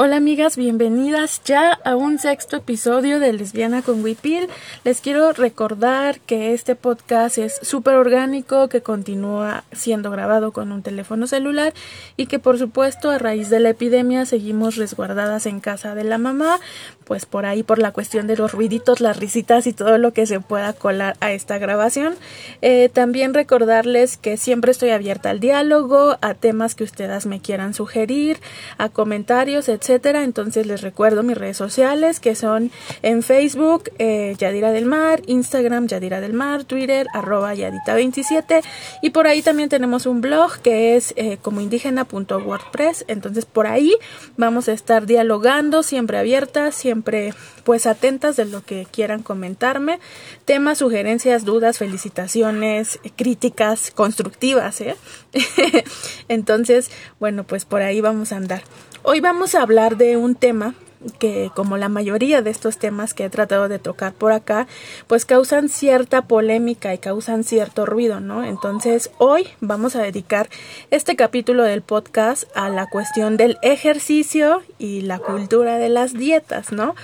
Hola amigas, bienvenidas ya a un sexto episodio de Lesbiana con Wipil. Les quiero recordar que este podcast es súper orgánico, que continúa siendo grabado con un teléfono celular y que por supuesto a raíz de la epidemia seguimos resguardadas en casa de la mamá, pues por ahí por la cuestión de los ruiditos, las risitas y todo lo que se pueda colar a esta grabación. Eh, también recordarles que siempre estoy abierta al diálogo, a temas que ustedes me quieran sugerir, a comentarios, etc entonces les recuerdo mis redes sociales que son en Facebook eh, Yadira del Mar, Instagram Yadira del Mar, Twitter arroba Yadita27 y por ahí también tenemos un blog que es eh. Entonces por ahí vamos a estar dialogando, siempre abiertas, siempre pues atentas de lo que quieran comentarme. Temas, sugerencias, dudas, felicitaciones, críticas constructivas. ¿eh? Entonces, bueno, pues por ahí vamos a andar. Hoy vamos a hablar de un tema que como la mayoría de estos temas que he tratado de tocar por acá, pues causan cierta polémica y causan cierto ruido, ¿no? Entonces hoy vamos a dedicar este capítulo del podcast a la cuestión del ejercicio y la cultura de las dietas, ¿no?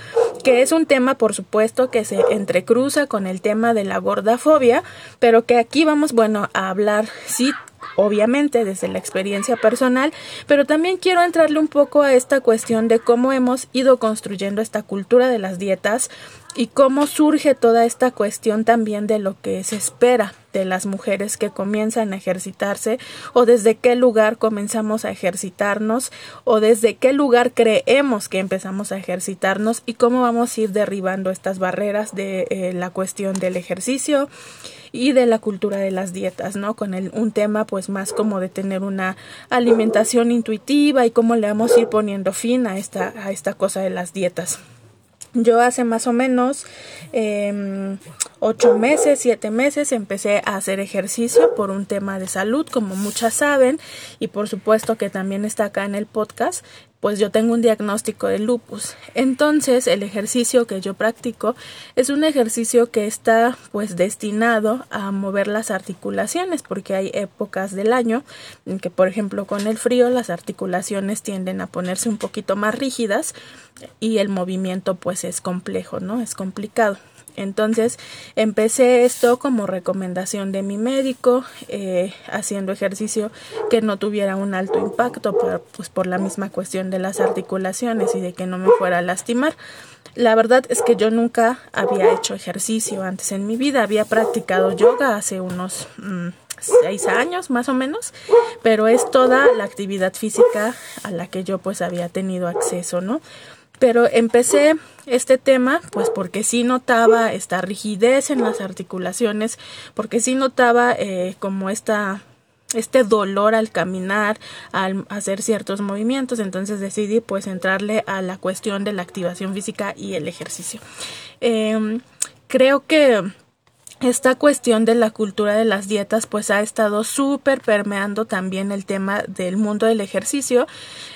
Que es un tema, por supuesto, que se entrecruza con el tema de la gordafobia, pero que aquí vamos, bueno, a hablar, sí, obviamente desde la experiencia personal, pero también quiero entrarle un poco a esta cuestión de cómo hemos ido construyendo esta cultura de las dietas y cómo surge toda esta cuestión también de lo que se espera de las mujeres que comienzan a ejercitarse o desde qué lugar comenzamos a ejercitarnos o desde qué lugar creemos que empezamos a ejercitarnos y cómo vamos a ir derribando estas barreras de eh, la cuestión del ejercicio y de la cultura de las dietas, ¿no? Con el, un tema pues más como de tener una alimentación intuitiva y cómo le vamos a ir poniendo fin a esta, a esta cosa de las dietas. Yo hace más o menos eh, ocho meses, siete meses empecé a hacer ejercicio por un tema de salud, como muchas saben, y por supuesto que también está acá en el podcast pues yo tengo un diagnóstico de lupus. Entonces, el ejercicio que yo practico es un ejercicio que está pues destinado a mover las articulaciones, porque hay épocas del año en que, por ejemplo, con el frío las articulaciones tienden a ponerse un poquito más rígidas y el movimiento pues es complejo, ¿no? Es complicado. Entonces empecé esto como recomendación de mi médico, eh, haciendo ejercicio que no tuviera un alto impacto, pues por la misma cuestión de las articulaciones y de que no me fuera a lastimar. La verdad es que yo nunca había hecho ejercicio antes en mi vida, había practicado yoga hace unos mm, seis años más o menos, pero es toda la actividad física a la que yo pues había tenido acceso, ¿no? Pero empecé este tema pues porque sí notaba esta rigidez en las articulaciones, porque sí notaba eh, como esta este dolor al caminar, al hacer ciertos movimientos, entonces decidí pues entrarle a la cuestión de la activación física y el ejercicio. Em, creo que esta cuestión de la cultura de las dietas pues ha estado súper permeando también el tema del mundo del ejercicio.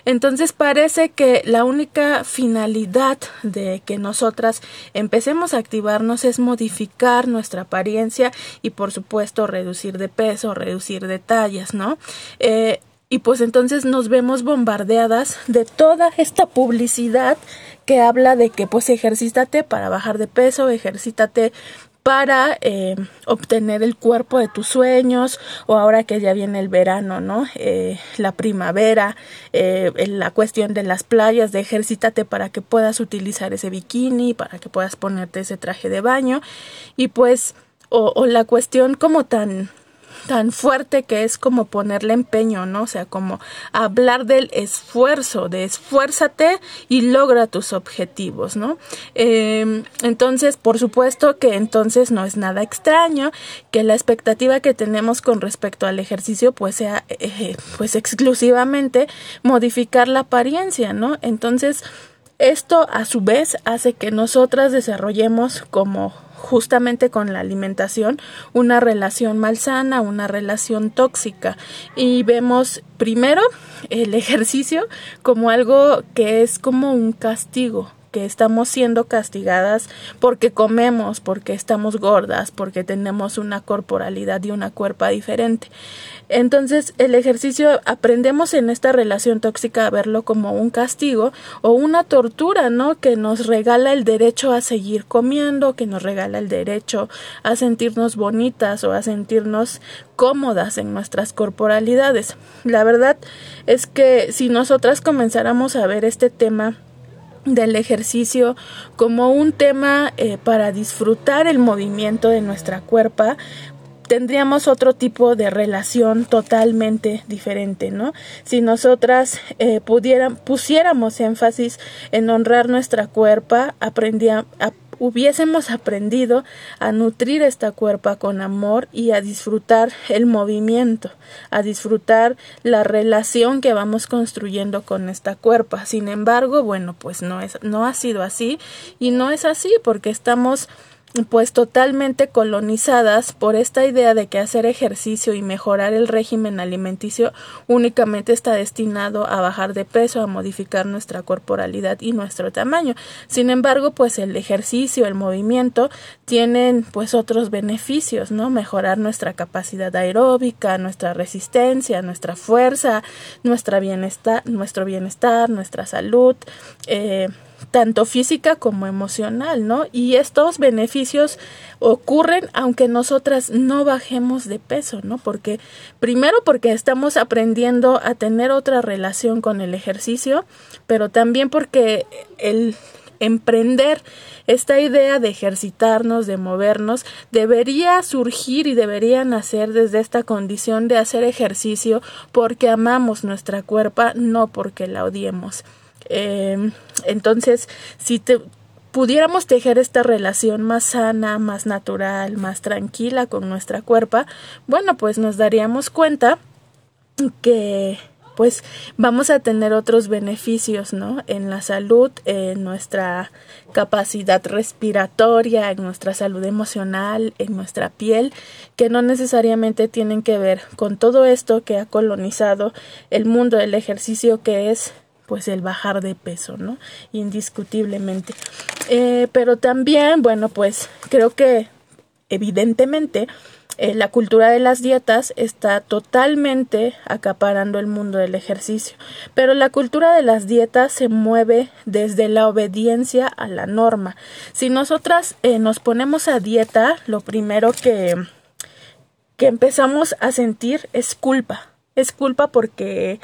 Entonces parece que la única finalidad de que nosotras empecemos a activarnos es modificar nuestra apariencia y por supuesto reducir de peso, reducir de tallas, ¿no? Eh, y pues entonces nos vemos bombardeadas de toda esta publicidad que habla de que pues ejercítate para bajar de peso, ejercítate para eh, obtener el cuerpo de tus sueños o ahora que ya viene el verano, ¿no? Eh, la primavera, eh, la cuestión de las playas, de ejercítate para que puedas utilizar ese bikini, para que puedas ponerte ese traje de baño y pues o, o la cuestión como tan tan fuerte que es como ponerle empeño, ¿no? O sea, como hablar del esfuerzo, de esfuérzate y logra tus objetivos, ¿no? Em, entonces, por supuesto que entonces no es nada extraño que la expectativa que tenemos con respecto al ejercicio pues sea eh, pues exclusivamente modificar la apariencia, ¿no? Entonces, esto a su vez hace que nosotras desarrollemos como justamente con la alimentación una relación malsana, una relación tóxica. Y vemos primero el ejercicio como algo que es como un castigo estamos siendo castigadas porque comemos, porque estamos gordas, porque tenemos una corporalidad y una cuerpa diferente. Entonces, el ejercicio aprendemos en esta relación tóxica a verlo como un castigo o una tortura, ¿no? Que nos regala el derecho a seguir comiendo, que nos regala el derecho a sentirnos bonitas o a sentirnos cómodas en nuestras corporalidades. La verdad es que si nosotras comenzáramos a ver este tema del ejercicio como un tema eh, para disfrutar el movimiento de nuestra cuerpa, tendríamos otro tipo de relación totalmente diferente, ¿no? Si nosotras eh, pudieran, pusiéramos énfasis en honrar nuestra cuerpa, aprendía, hubiésemos aprendido a nutrir esta cuerpa con amor y a disfrutar el movimiento, a disfrutar la relación que vamos construyendo con esta cuerpa. Sin embargo, bueno, pues no es, no ha sido así y no es así porque estamos pues totalmente colonizadas por esta idea de que hacer ejercicio y mejorar el régimen alimenticio únicamente está destinado a bajar de peso, a modificar nuestra corporalidad y nuestro tamaño. Sin embargo, pues el ejercicio, el movimiento tienen pues otros beneficios, ¿no? Mejorar nuestra capacidad aeróbica, nuestra resistencia, nuestra fuerza, nuestra bienestar, nuestro bienestar, nuestra salud, eh, tanto física como emocional, ¿no? Y estos beneficios ocurren aunque nosotras no bajemos de peso, ¿no? Porque primero porque estamos aprendiendo a tener otra relación con el ejercicio, pero también porque el emprender esta idea de ejercitarnos, de movernos, debería surgir y debería nacer desde esta condición de hacer ejercicio porque amamos nuestra cuerpo, no porque la odiemos. Em, entonces, si te, pudiéramos tejer esta relación más sana, más natural, más tranquila con nuestra cuerpo, bueno, pues nos daríamos cuenta que pues vamos a tener otros beneficios, ¿no? En la salud, en nuestra capacidad respiratoria, en nuestra salud emocional, en nuestra piel, que no necesariamente tienen que ver con todo esto que ha colonizado el mundo del ejercicio, que es pues el bajar de peso, ¿no? Indiscutiblemente. Eh, pero también, bueno, pues creo que evidentemente eh, la cultura de las dietas está totalmente acaparando el mundo del ejercicio, pero la cultura de las dietas se mueve desde la obediencia a la norma. Si nosotras eh, nos ponemos a dieta, lo primero que, que empezamos a sentir es culpa. Es culpa porque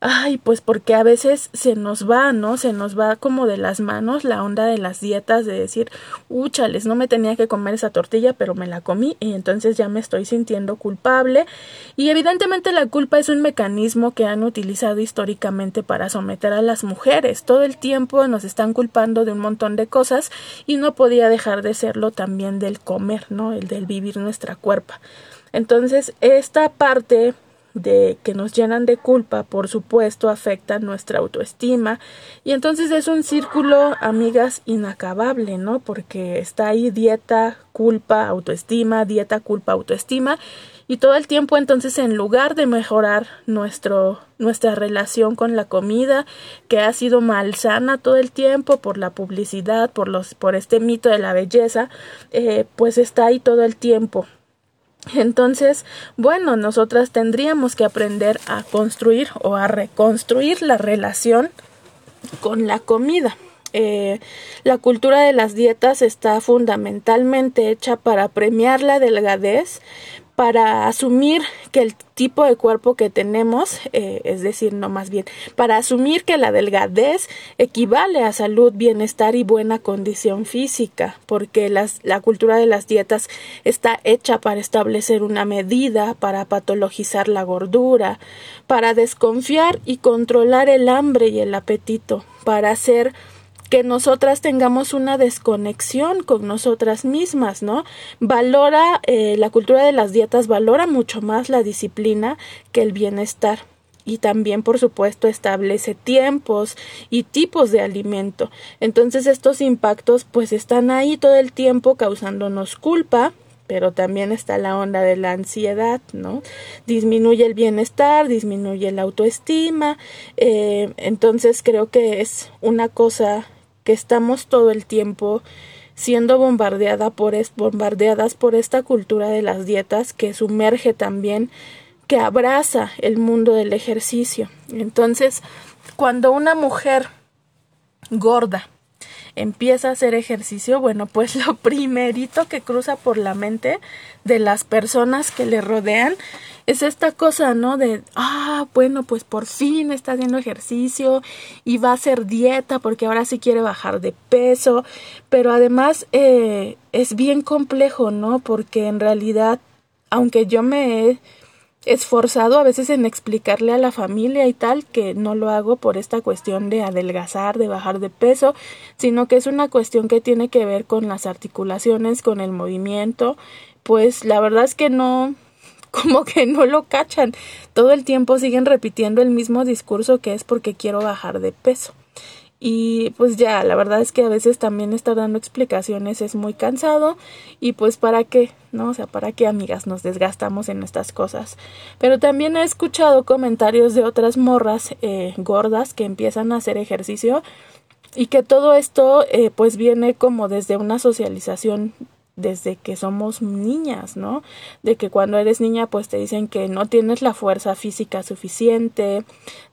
Ay, pues porque a veces se nos va, ¿no? Se nos va como de las manos la onda de las dietas de decir, úchales, no me tenía que comer esa tortilla, pero me la comí y entonces ya me estoy sintiendo culpable. Y evidentemente la culpa es un mecanismo que han utilizado históricamente para someter a las mujeres. Todo el tiempo nos están culpando de un montón de cosas y no podía dejar de serlo también del comer, ¿no? El del vivir nuestra cuerpa. Entonces, esta parte de que nos llenan de culpa, por supuesto, afectan nuestra autoestima. Y entonces es un círculo, amigas, inacabable, ¿no? Porque está ahí dieta, culpa, autoestima, dieta, culpa, autoestima. Y todo el tiempo entonces en lugar de mejorar nuestro nuestra relación con la comida que ha sido malsana todo el tiempo por la publicidad por los por este mito de la belleza eh, pues está ahí todo el tiempo entonces, bueno, nosotras tendríamos que aprender a construir o a reconstruir la relación con la comida. Eh, la cultura de las dietas está fundamentalmente hecha para premiar la delgadez, para asumir que el tipo de cuerpo que tenemos, eh, es decir, no más bien, para asumir que la delgadez equivale a salud, bienestar y buena condición física, porque las, la cultura de las dietas está hecha para establecer una medida, para patologizar la gordura, para desconfiar y controlar el hambre y el apetito, para hacer que nosotras tengamos una desconexión con nosotras mismas, ¿no? Valora, eh, la cultura de las dietas valora mucho más la disciplina que el bienestar y también por supuesto establece tiempos y tipos de alimento. Entonces estos impactos pues están ahí todo el tiempo causándonos culpa, pero también está la onda de la ansiedad, ¿no? Disminuye el bienestar, disminuye la autoestima, eh, entonces creo que es una cosa que estamos todo el tiempo siendo bombardeada por bombardeadas por esta cultura de las dietas que sumerge también que abraza el mundo del ejercicio. Entonces, cuando una mujer gorda empieza a hacer ejercicio, bueno, pues lo primerito que cruza por la mente de las personas que le rodean es esta cosa, ¿no? De, ah, bueno, pues por fin está haciendo ejercicio y va a hacer dieta porque ahora sí quiere bajar de peso, pero además eh, es bien complejo, ¿no? Porque en realidad, aunque yo me he esforzado a veces en explicarle a la familia y tal que no lo hago por esta cuestión de adelgazar, de bajar de peso, sino que es una cuestión que tiene que ver con las articulaciones, con el movimiento, pues la verdad es que no como que no lo cachan. Todo el tiempo siguen repitiendo el mismo discurso que es porque quiero bajar de peso. Y pues ya, la verdad es que a veces también estar dando explicaciones es muy cansado y pues para qué, ¿no? O sea, para qué amigas nos desgastamos en estas cosas. Pero también he escuchado comentarios de otras morras eh, gordas que empiezan a hacer ejercicio y que todo esto eh, pues viene como desde una socialización desde que somos niñas, ¿no? De que cuando eres niña pues te dicen que no tienes la fuerza física suficiente,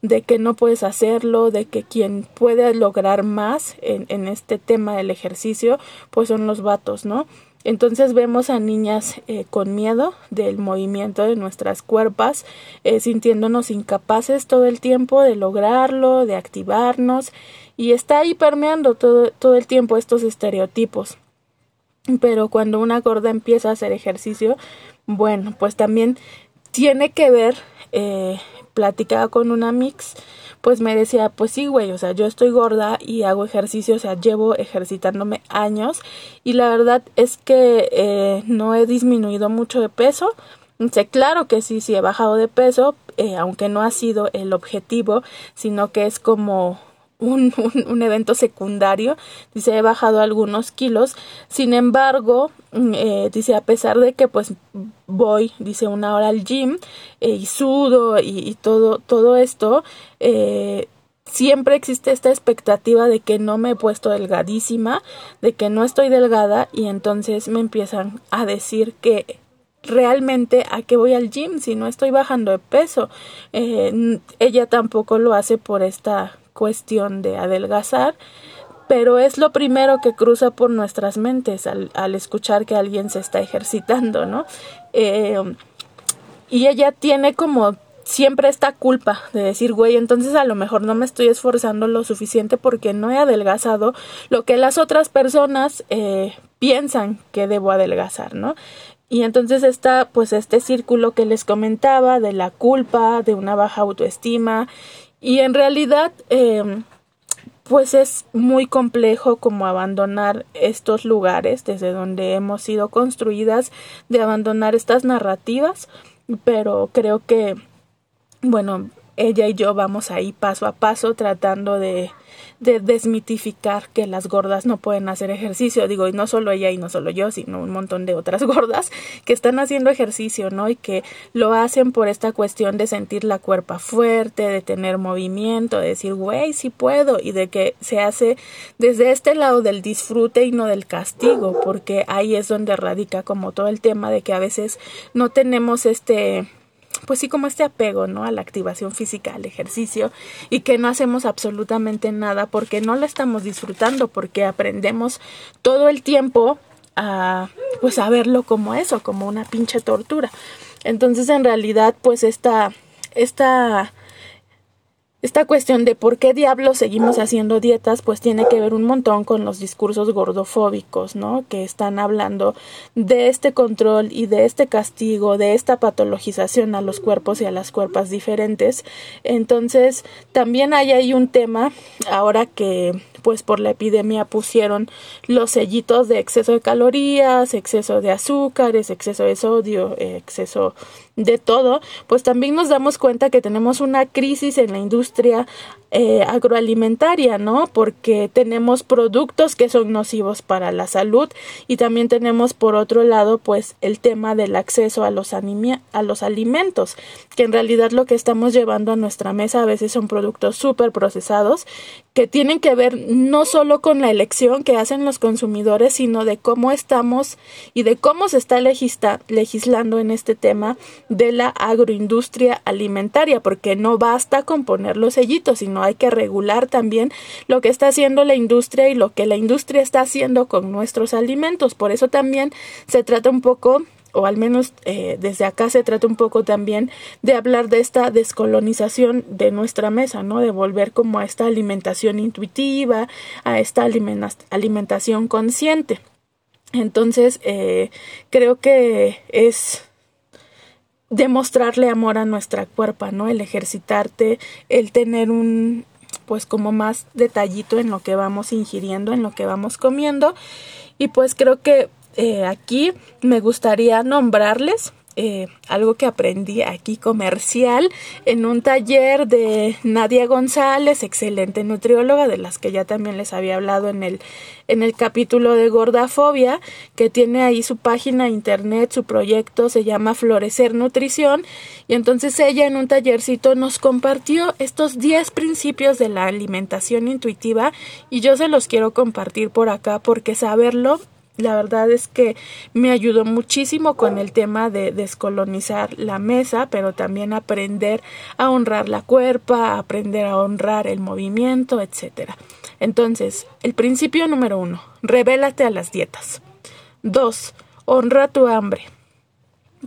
de que no puedes hacerlo, de que quien puede lograr más en, en este tema del ejercicio pues son los vatos, ¿no? Entonces vemos a niñas eh, con miedo del movimiento de nuestras cuerpas, eh, sintiéndonos incapaces todo el tiempo de lograrlo, de activarnos, y está ahí permeando todo, todo el tiempo estos estereotipos. Pero cuando una gorda empieza a hacer ejercicio, bueno, pues también tiene que ver, eh, platicaba con una mix, pues me decía, pues sí, güey, o sea, yo estoy gorda y hago ejercicio, o sea, llevo ejercitándome años y la verdad es que eh, no he disminuido mucho de peso. Sé, claro que sí, sí he bajado de peso, eh, aunque no ha sido el objetivo, sino que es como un, un, evento secundario. Dice, he bajado algunos kilos. Sin embargo, mm, eh, dice, a pesar de que pues voy, dice, una hora al gym eh, y sudo y, todo, todo esto, eh, siempre existe esta expectativa de que no me he puesto delgadísima, de que no estoy delgada y entonces me empiezan a decir que realmente a qué voy al gym si no estoy bajando de peso. ella tampoco lo hace por esta cuestión de adelgazar, pero es lo primero que cruza por nuestras mentes al, al escuchar que alguien se está ejercitando, ¿no? Eh, y ella tiene como siempre esta culpa de decir, güey, entonces a lo mejor no me estoy esforzando lo suficiente porque no he adelgazado lo que las otras personas eh, piensan que debo adelgazar, ¿no? Y entonces está pues este círculo que les comentaba de la culpa, de una baja autoestima y en realidad, em, pues es muy complejo como abandonar estos lugares desde donde hemos sido construidas, de abandonar estas narrativas, pero creo que, bueno, ella y yo vamos ahí paso a paso tratando de de desmitificar que las gordas no pueden hacer ejercicio. Digo, y no solo ella y no solo yo, sino un montón de otras gordas que están haciendo ejercicio, ¿no? Y que lo hacen por esta cuestión de sentir la cuerpa fuerte, de tener movimiento, de decir, güey, sí puedo, y de que se hace desde este lado del disfrute y no del castigo, porque ahí es donde radica como todo el tema de que a veces no tenemos este pues sí como este apego, ¿no? A la activación física, al ejercicio y que no hacemos absolutamente nada porque no lo estamos disfrutando, porque aprendemos todo el tiempo a pues a verlo como eso, como una pinche tortura. Entonces en realidad pues esta esta esta cuestión de por qué diablos seguimos haciendo dietas, pues tiene que ver un montón con los discursos gordofóbicos, ¿no? Que están hablando de este control y de este castigo, de esta patologización a los cuerpos y a las cuerpas diferentes. Entonces, también hay ahí un tema, ahora que pues por la epidemia pusieron los sellitos de exceso de calorías, exceso de azúcares, exceso de sodio, exceso de todo, pues también nos damos cuenta que tenemos una crisis en la industria eh, agroalimentaria, ¿no? Porque tenemos productos que son nocivos para la salud y también tenemos por otro lado pues el tema del acceso a los, a los alimentos, que en realidad lo que estamos llevando a nuestra mesa a veces son productos súper procesados que tienen que ver no solo con la elección que hacen los consumidores, sino de cómo estamos y de cómo se está legislando en este tema de la agroindustria alimentaria, porque no basta con poner los sellitos, sino hay que regular también lo que está haciendo la industria y lo que la industria está haciendo con nuestros alimentos. Por eso también se trata un poco o al menos eh, desde acá se trata un poco también de hablar de esta descolonización de nuestra mesa, ¿no? De volver como a esta alimentación intuitiva, a esta alimentación consciente. Entonces, eh, creo que es demostrarle amor a nuestra cuerpo, ¿no? El ejercitarte, el tener un, pues como más detallito en lo que vamos ingiriendo, en lo que vamos comiendo. Y pues creo que eh, aquí me gustaría nombrarles eh, algo que aprendí aquí comercial en un taller de Nadia González, excelente nutrióloga, de las que ya también les había hablado en el, en el capítulo de Gordafobia, que tiene ahí su página internet, su proyecto se llama Florecer Nutrición, y entonces ella en un tallercito nos compartió estos 10 principios de la alimentación intuitiva, y yo se los quiero compartir por acá porque saberlo la verdad es que me ayudó muchísimo con el tema de descolonizar la mesa, pero también aprender a honrar la cuerpa, aprender a honrar el movimiento, etcétera. Entonces, el principio número uno, revélate a las dietas. Dos, honra tu hambre.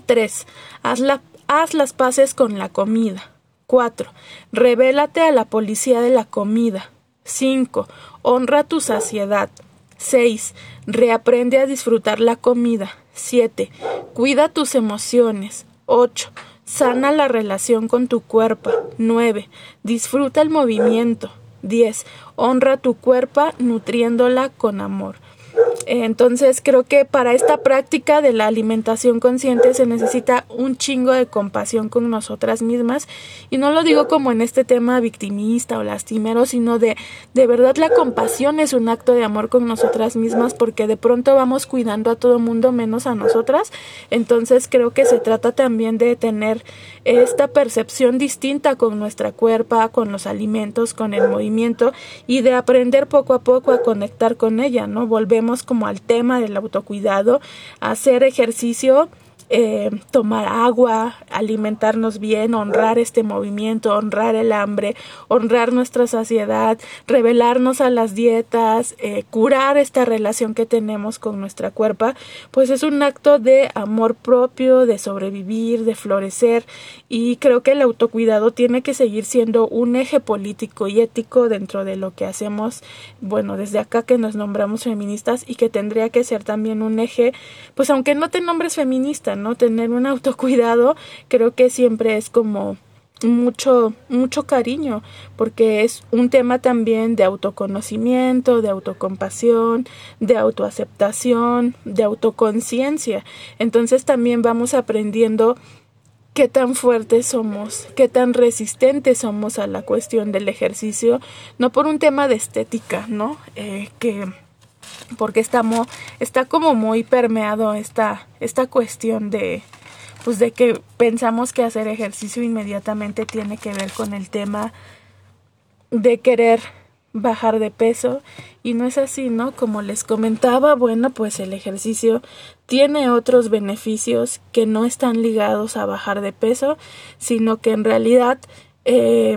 Tres, haz, haz las paces con la comida. Cuatro, revélate a la policía de la comida. Cinco, honra tu saciedad. 6. Reaprende a disfrutar la comida. 7. Cuida tus emociones. 8. Sana la relación con tu cuerpo. 9. Disfruta el movimiento. 10. Honra tu cuerpo nutriéndola con amor. Entonces creo que para esta práctica de la alimentación consciente se necesita un chingo de compasión con nosotras mismas y no lo digo como en este tema victimista o lastimero, sino de de verdad la compasión es un acto de amor con nosotras mismas porque de pronto vamos cuidando a todo mundo menos a nosotras. Entonces creo que se trata también de tener esta percepción distinta con nuestra cuerpa, con los alimentos, con el movimiento y de aprender poco a poco a conectar con ella, ¿no? Volvemos como al tema del autocuidado, hacer ejercicio eh, tomar agua, alimentarnos bien, honrar este movimiento, honrar el hambre, honrar nuestra saciedad, revelarnos a las dietas, eh, curar esta relación que tenemos con nuestra cuerpo, pues es un acto de amor propio, de sobrevivir, de florecer y creo que el autocuidado tiene que seguir siendo un eje político y ético dentro de lo que hacemos, bueno, desde acá que nos nombramos feministas y que tendría que ser también un eje, pues aunque no te nombres feminista, ¿no? Tener un autocuidado creo que siempre es como mucho mucho cariño porque es un tema también de autoconocimiento, de autocompasión, de autoaceptación, de autoconciencia. Entonces también vamos aprendiendo qué tan fuertes somos, qué tan resistentes somos a la cuestión del ejercicio, no por un tema de estética, ¿no? Eh, que porque estamos, está como muy permeado esta, esta cuestión de, pues de que pensamos que hacer ejercicio inmediatamente tiene que ver con el tema de querer bajar de peso y no es así, ¿no? Como les comentaba, bueno, pues el ejercicio tiene otros beneficios que no están ligados a bajar de peso, sino que en realidad eh,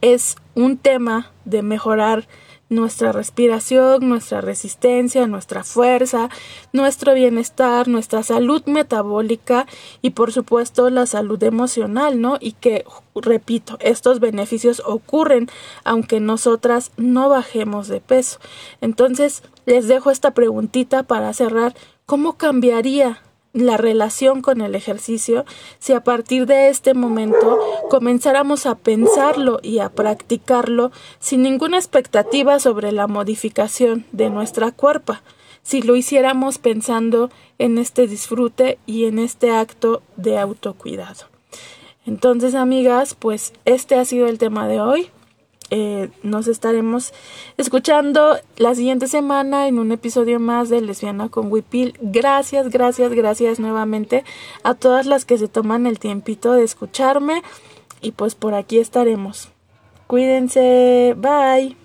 es un tema de mejorar nuestra respiración, nuestra resistencia, nuestra fuerza, nuestro bienestar, nuestra salud metabólica y por supuesto la salud emocional, ¿no? Y que, repito, estos beneficios ocurren aunque nosotras no bajemos de peso. Entonces, les dejo esta preguntita para cerrar. ¿Cómo cambiaría la relación con el ejercicio si a partir de este momento comenzáramos a pensarlo y a practicarlo sin ninguna expectativa sobre la modificación de nuestra cuerpa, si lo hiciéramos pensando en este disfrute y en este acto de autocuidado. Entonces, amigas, pues este ha sido el tema de hoy. Eh, nos estaremos escuchando la siguiente semana en un episodio más de Lesbiana con Wipil. Gracias, gracias, gracias nuevamente a todas las que se toman el tiempito de escucharme y pues por aquí estaremos. Cuídense, bye.